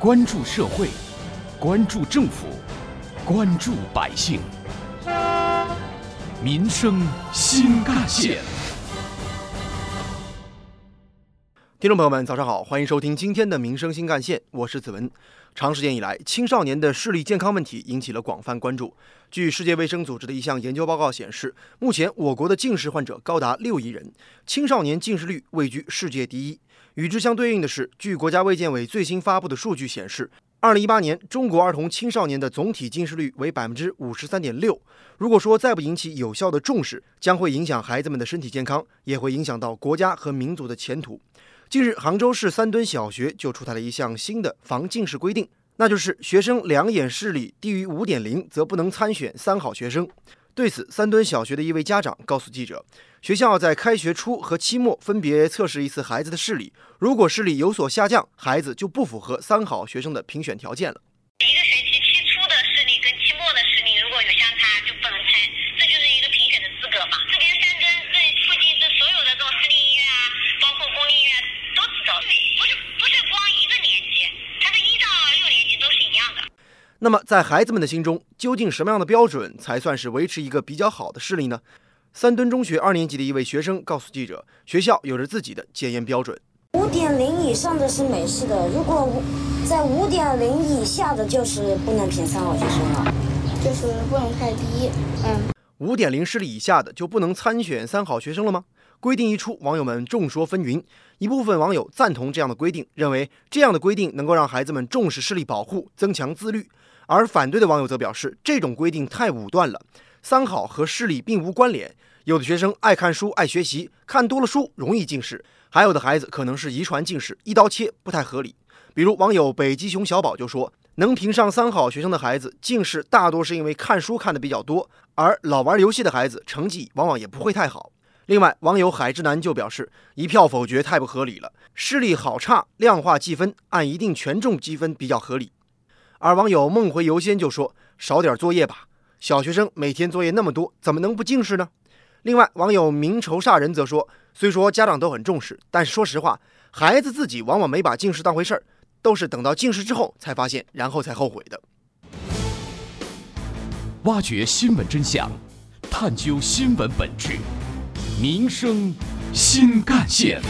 关注社会，关注政府，关注百姓，民生新干线。听众朋友们，早上好，欢迎收听今天的《民生新干线》，我是子文。长时间以来，青少年的视力健康问题引起了广泛关注。据世界卫生组织的一项研究报告显示，目前我国的近视患者高达六亿人，青少年近视率位居世界第一。与之相对应的是，据国家卫健委最新发布的数据显示，二零一八年中国儿童青少年的总体近视率为百分之五十三点六。如果说再不引起有效的重视，将会影响孩子们的身体健康，也会影响到国家和民族的前途。近日，杭州市三墩小学就出台了一项新的防近视规定，那就是学生两眼视力低于五点零，则不能参选三好学生。对此，三墩小学的一位家长告诉记者，学校在开学初和期末分别测试一次孩子的视力，如果视力有所下降，孩子就不符合三好学生的评选条件了期初的视力跟期末的视力如果有相差，就不能参，这就是一个评选的资格嘛。这边三墩这附近这所有的这种私立医院啊，包括公立医院都知道，不是不是光一个年级，它是一到六年级都是一样的。那么，在孩子们的心中，究竟什么样的标准才算是维持一个比较好的视力呢？三墩中学二年级的一位学生告诉记者，学校有着自己的检验标准。五点零以上的是美式的，如果五在五点零以下的，就是不能评三好学生了。就是不能太低，嗯，五点零视力以下的就不能参选三好学生了吗？规定一出，网友们众说纷纭。一部分网友赞同这样的规定，认为这样的规定能够让孩子们重视视力保护，增强自律；而反对的网友则表示，这种规定太武断了，三好和视力并无关联。有的学生爱看书、爱学习，看多了书容易近视；还有的孩子可能是遗传近视，一刀切不太合理。比如网友北极熊小宝就说，能评上三好学生的孩子，近视大多是因为看书看的比较多，而老玩游戏的孩子成绩往往也不会太好。另外，网友海之南就表示，一票否决太不合理了，视力好差量化计分，按一定权重积分比较合理。而网友梦回游仙就说，少点作业吧，小学生每天作业那么多，怎么能不近视呢？另外，网友明仇煞人则说，虽说家长都很重视，但是说实话，孩子自己往往没把近视当回事儿，都是等到近视之后才发现，然后才后悔的。挖掘新闻真相，探究新闻本质，民生新干线。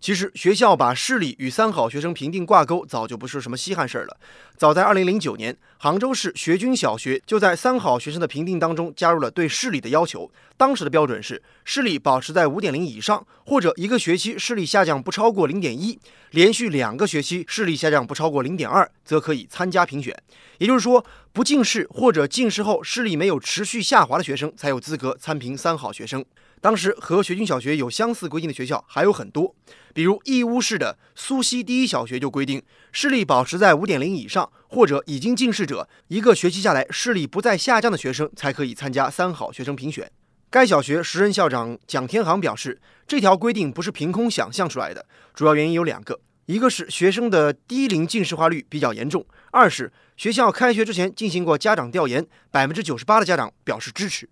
其实，学校把视力与三好学生评定挂钩，早就不是什么稀罕事儿了。早在2009年，杭州市学军小学就在三好学生的评定当中加入了对视力的要求。当时的标准是视力保持在5.0以上，或者一个学期视力下降不超过0.1，连续两个学期视力下降不超过0.2，则可以参加评选。也就是说，不近视或者近视后视力没有持续下滑的学生才有资格参评三好学生。当时和学军小学有相似规定的学校还有很多，比如义乌市的苏溪第一小学就规定，视力保持在五点零以上或者已经近视者，一个学期下来视力不再下降的学生才可以参加三好学生评选。该小学时任校长蒋天航表示，这条规定不是凭空想象出来的，主要原因有两个，一个是学生的低龄近视化率比较严重，二是学校开学之前进行过家长调研，百分之九十八的家长表示支持。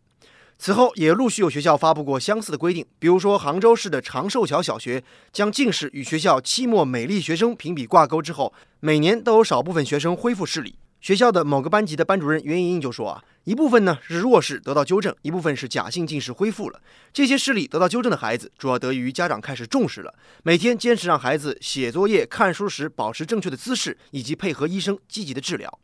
此后也陆续有学校发布过相似的规定，比如说杭州市的长寿桥小学将近视与学校期末美丽学生评比挂钩之后，每年都有少部分学生恢复视力。学校的某个班级的班主任袁莹莹就说啊，一部分呢是弱视得到纠正，一部分是假性近视恢复了。这些视力得到纠正的孩子，主要得益于家长开始重视了，每天坚持让孩子写作业、看书时保持正确的姿势，以及配合医生积极的治疗。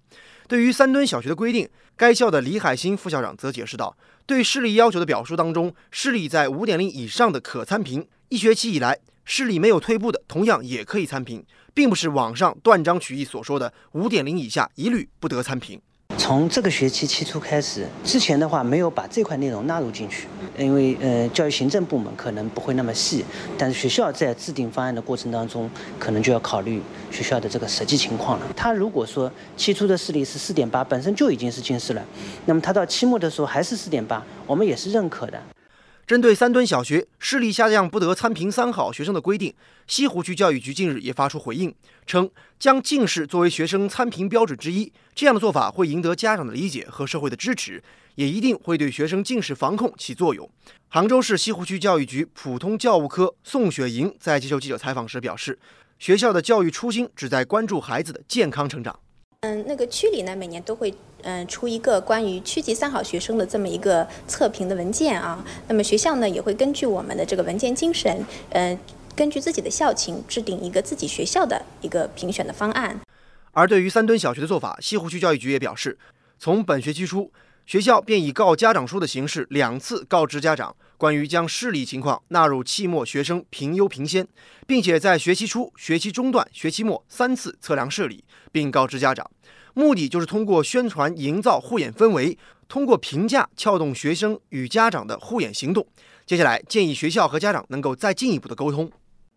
对于三墩小学的规定，该校的李海新副校长则解释道：“对视力要求的表述当中，视力在五点零以上的可参评，一学期以来视力没有退步的，同样也可以参评，并不是网上断章取义所说的五点零以下一律不得参评。”从这个学期期初开始，之前的话没有把这块内容纳入进去，因为呃教育行政部门可能不会那么细，但是学校在制定方案的过程当中，可能就要考虑学校的这个实际情况了。他如果说期初的视力是四点八，本身就已经是近视了，那么他到期末的时候还是四点八，我们也是认可的。针对三墩小学视力下降不得参评三好学生的规定，西湖区教育局近日也发出回应，称将近视作为学生参评标准之一，这样的做法会赢得家长的理解和社会的支持，也一定会对学生近视防控起作用。杭州市西湖区教育局普通教务科宋雪莹在接受记者采访时表示，学校的教育初心旨在关注孩子的健康成长。嗯，那个区里呢，每年都会嗯出一个关于区级三好学生的这么一个测评的文件啊。那么学校呢，也会根据我们的这个文件精神，嗯，根据自己的校情制定一个自己学校的一个评选的方案。而对于三墩小学的做法，西湖区教育局也表示，从本学期初，学校便以告家长书的形式两次告知家长关于将视力情况纳入期末学生评优评先，并且在学期初、学期中段、学期末三次测量视力，并告知家长。目的就是通过宣传营造护眼氛围，通过评价撬动学生与家长的护眼行动。接下来建议学校和家长能够再进一步的沟通，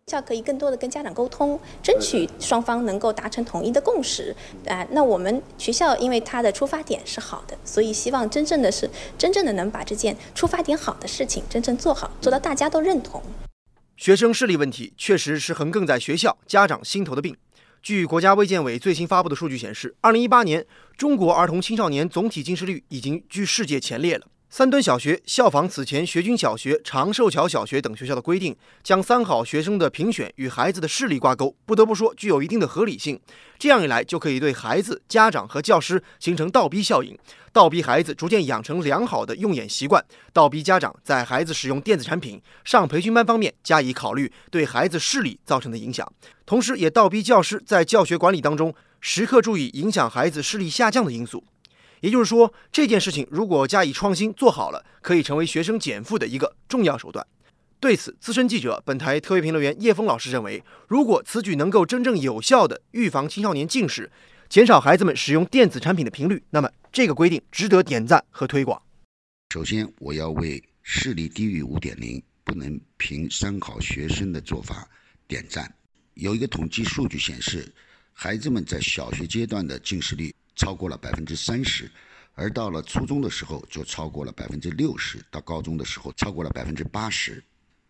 校可以更多的跟家长沟通，争取双方能够达成统一的共识。啊，那我们学校因为它的出发点是好的，所以希望真正的是真正的能把这件出发点好的事情真正做好，做到大家都认同。学生视力问题确实是横亘在学校、家长心头的病。据国家卫健委最新发布的数据显示，二零一八年中国儿童青少年总体近视率已经居世界前列了。三墩小学效仿此前学军小学、长寿桥小学等学校的规定，将三好学生的评选与孩子的视力挂钩，不得不说具有一定的合理性。这样一来，就可以对孩子、家长和教师形成倒逼效应，倒逼孩子逐渐养成良好的用眼习惯，倒逼家长在孩子使用电子产品、上培训班方面加以考虑对孩子视力造成的影响，同时也倒逼教师在教学管理当中时刻注意影响孩子视力下降的因素。也就是说，这件事情如果加以创新做好了，可以成为学生减负的一个重要手段。对此，资深记者、本台特约评论员叶峰老师认为，如果此举能够真正有效地预防青少年近视，减少孩子们使用电子产品的频率，那么这个规定值得点赞和推广。首先，我要为视力低于五点零不能评三好学生的做法点赞。有一个统计数据显示，孩子们在小学阶段的近视率。超过了百分之三十，而到了初中的时候就超过了百分之六十，到高中的时候超过了百分之八十。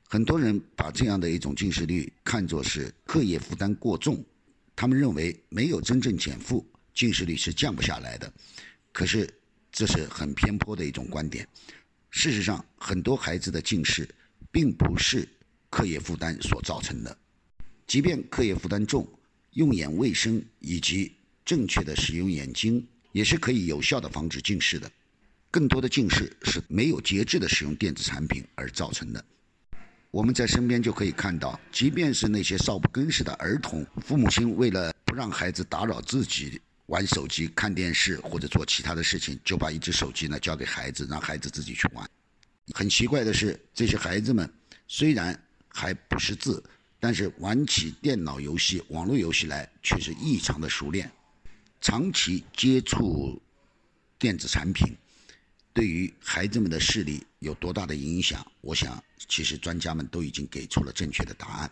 很多人把这样的一种近视率看作是课业负担过重，他们认为没有真正减负，近视率是降不下来的。可是这是很偏颇的一种观点。事实上，很多孩子的近视并不是课业负担所造成的，即便课业负担重，用眼卫生以及正确的使用眼睛也是可以有效的防止近视的。更多的近视是没有节制的使用电子产品而造成的。我们在身边就可以看到，即便是那些少不更事的儿童，父母亲为了不让孩子打扰自己玩手机、看电视或者做其他的事情，就把一只手机呢交给孩子，让孩子自己去玩。很奇怪的是，这些孩子们虽然还不识字，但是玩起电脑游戏、网络游戏来却是异常的熟练。长期接触电子产品，对于孩子们的视力有多大的影响？我想，其实专家们都已经给出了正确的答案。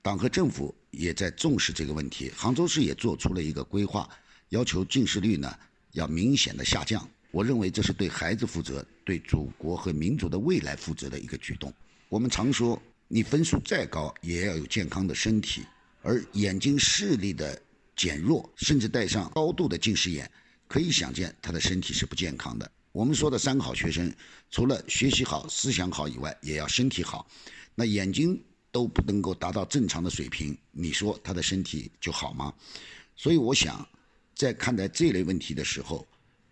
党和政府也在重视这个问题。杭州市也做出了一个规划，要求近视率呢要明显的下降。我认为这是对孩子负责、对祖国和民族的未来负责的一个举动。我们常说，你分数再高，也要有健康的身体，而眼睛视力的。减弱，甚至戴上高度的近视眼，可以想见他的身体是不健康的。我们说的三个好学生，除了学习好、思想好以外，也要身体好。那眼睛都不能够达到正常的水平，你说他的身体就好吗？所以我想，在看待这类问题的时候，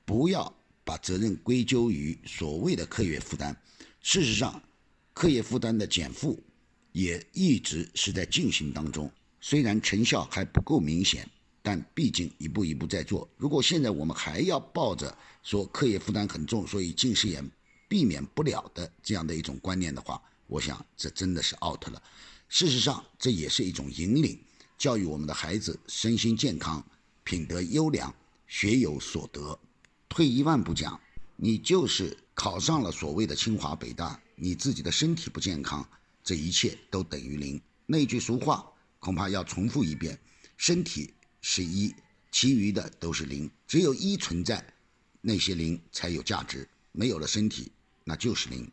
不要把责任归咎于所谓的课业负担。事实上，课业负担的减负也一直是在进行当中。虽然成效还不够明显，但毕竟一步一步在做。如果现在我们还要抱着说课业负担很重，所以近视眼避免不了的这样的一种观念的话，我想这真的是 out 了。事实上，这也是一种引领，教育我们的孩子身心健康、品德优良、学有所得。退一万步讲，你就是考上了所谓的清华北大，你自己的身体不健康，这一切都等于零。那句俗话。恐怕要重复一遍：身体是一，其余的都是零。只有一存在，那些零才有价值。没有了身体，那就是零。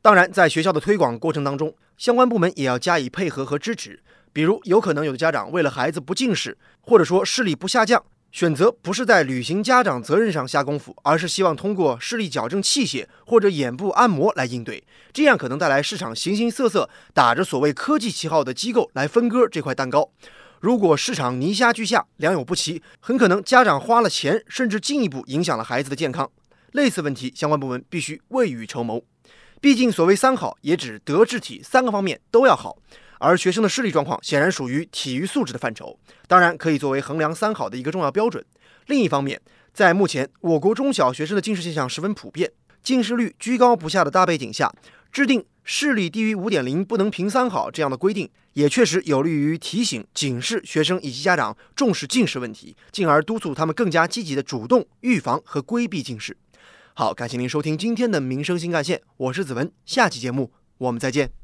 当然，在学校的推广过程当中，相关部门也要加以配合和支持。比如，有可能有的家长为了孩子不近视，或者说视力不下降，选择不是在履行家长责任上下功夫，而是希望通过视力矫正器械或者眼部按摩来应对。这样可能带来市场形形色色、打着所谓科技旗号的机构来分割这块蛋糕。如果市场泥虾俱下、良莠不齐，很可能家长花了钱，甚至进一步影响了孩子的健康。类似问题，相关部门必须未雨绸缪。毕竟，所谓三好，也指德智体三个方面都要好。而学生的视力状况显然属于体育素质的范畴，当然可以作为衡量三好的一个重要标准。另一方面，在目前我国中小学生的近视现象十分普遍、近视率居高不下的大背景下，制定视力低于五点零不能评三好这样的规定，也确实有利于提醒、警示学生以及家长重视近视问题，进而督促他们更加积极的主动预防和规避近视。好，感谢您收听今天的民生新干线，我是子文，下期节目我们再见。